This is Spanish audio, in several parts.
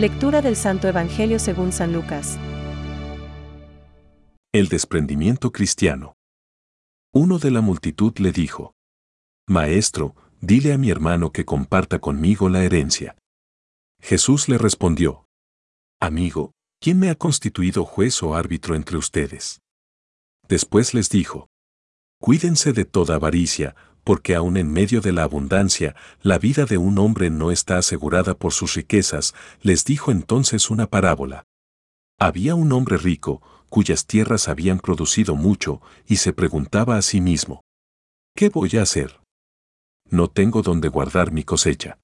Lectura del Santo Evangelio según San Lucas. El desprendimiento cristiano. Uno de la multitud le dijo, Maestro, dile a mi hermano que comparta conmigo la herencia. Jesús le respondió, Amigo, ¿quién me ha constituido juez o árbitro entre ustedes? Después les dijo, Cuídense de toda avaricia, porque aun en medio de la abundancia, la vida de un hombre no está asegurada por sus riquezas, les dijo entonces una parábola. Había un hombre rico, cuyas tierras habían producido mucho, y se preguntaba a sí mismo, ¿qué voy a hacer? No tengo donde guardar mi cosecha.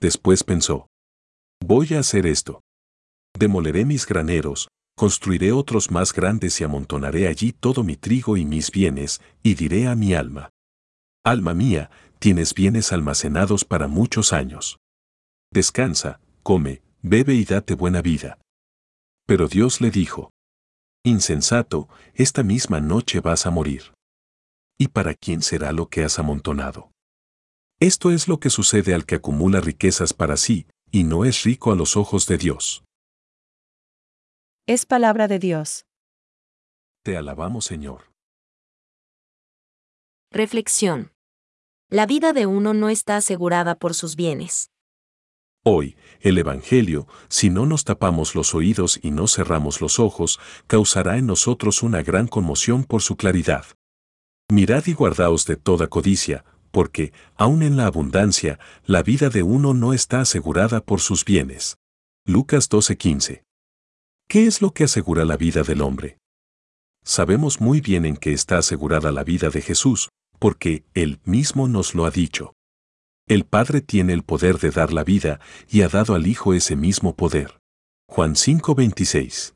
Después pensó, voy a hacer esto. Demoleré mis graneros, construiré otros más grandes y amontonaré allí todo mi trigo y mis bienes, y diré a mi alma, Alma mía, tienes bienes almacenados para muchos años. Descansa, come, bebe y date buena vida. Pero Dios le dijo, Insensato, esta misma noche vas a morir. ¿Y para quién será lo que has amontonado? Esto es lo que sucede al que acumula riquezas para sí, y no es rico a los ojos de Dios. Es palabra de Dios. Te alabamos, Señor. Reflexión. La vida de uno no está asegurada por sus bienes. Hoy, el Evangelio, si no nos tapamos los oídos y no cerramos los ojos, causará en nosotros una gran conmoción por su claridad. Mirad y guardaos de toda codicia, porque, aun en la abundancia, la vida de uno no está asegurada por sus bienes. Lucas 12:15. ¿Qué es lo que asegura la vida del hombre? Sabemos muy bien en qué está asegurada la vida de Jesús, porque Él mismo nos lo ha dicho. El Padre tiene el poder de dar la vida y ha dado al Hijo ese mismo poder. Juan 5:26.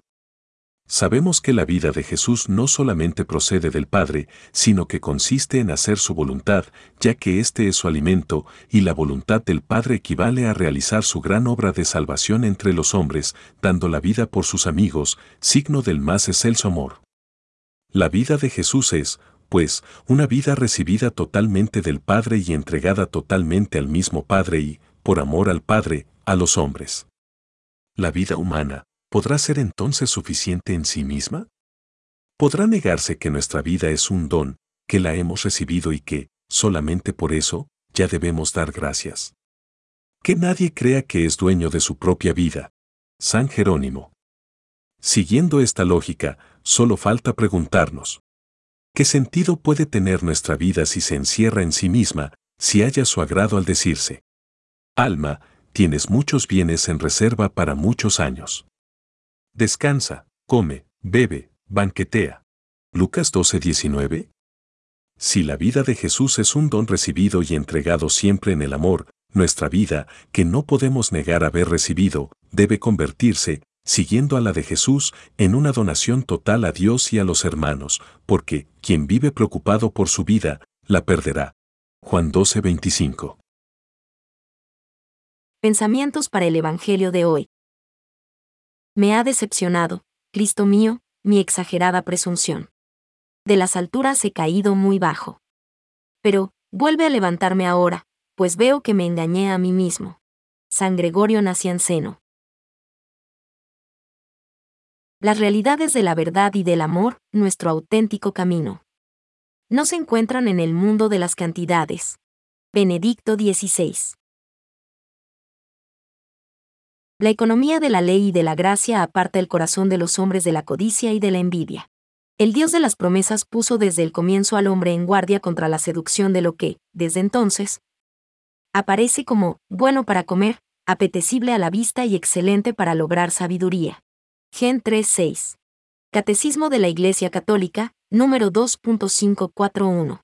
Sabemos que la vida de Jesús no solamente procede del Padre, sino que consiste en hacer su voluntad, ya que éste es su alimento, y la voluntad del Padre equivale a realizar su gran obra de salvación entre los hombres, dando la vida por sus amigos, signo del más excelso amor. La vida de Jesús es, pues, una vida recibida totalmente del Padre y entregada totalmente al mismo Padre y, por amor al Padre, a los hombres. ¿La vida humana podrá ser entonces suficiente en sí misma? ¿Podrá negarse que nuestra vida es un don, que la hemos recibido y que, solamente por eso, ya debemos dar gracias? Que nadie crea que es dueño de su propia vida. San Jerónimo. Siguiendo esta lógica, solo falta preguntarnos, ¿Qué sentido puede tener nuestra vida si se encierra en sí misma, si haya su agrado al decirse? Alma, tienes muchos bienes en reserva para muchos años. Descansa, come, bebe, banquetea. Lucas 12:19. Si la vida de Jesús es un don recibido y entregado siempre en el amor, nuestra vida, que no podemos negar haber recibido, debe convertirse, siguiendo a la de Jesús, en una donación total a Dios y a los hermanos, porque quien vive preocupado por su vida, la perderá. Juan 12:25. Pensamientos para el Evangelio de hoy. Me ha decepcionado, Cristo mío, mi exagerada presunción. De las alturas he caído muy bajo. Pero, vuelve a levantarme ahora, pues veo que me engañé a mí mismo. San Gregorio Nacianceno. Las realidades de la verdad y del amor, nuestro auténtico camino. No se encuentran en el mundo de las cantidades. Benedicto XVI. La economía de la ley y de la gracia aparta el corazón de los hombres de la codicia y de la envidia. El Dios de las promesas puso desde el comienzo al hombre en guardia contra la seducción de lo que, desde entonces, aparece como bueno para comer, apetecible a la vista y excelente para lograr sabiduría. Gen 3.6. Catecismo de la Iglesia Católica, número 2.541.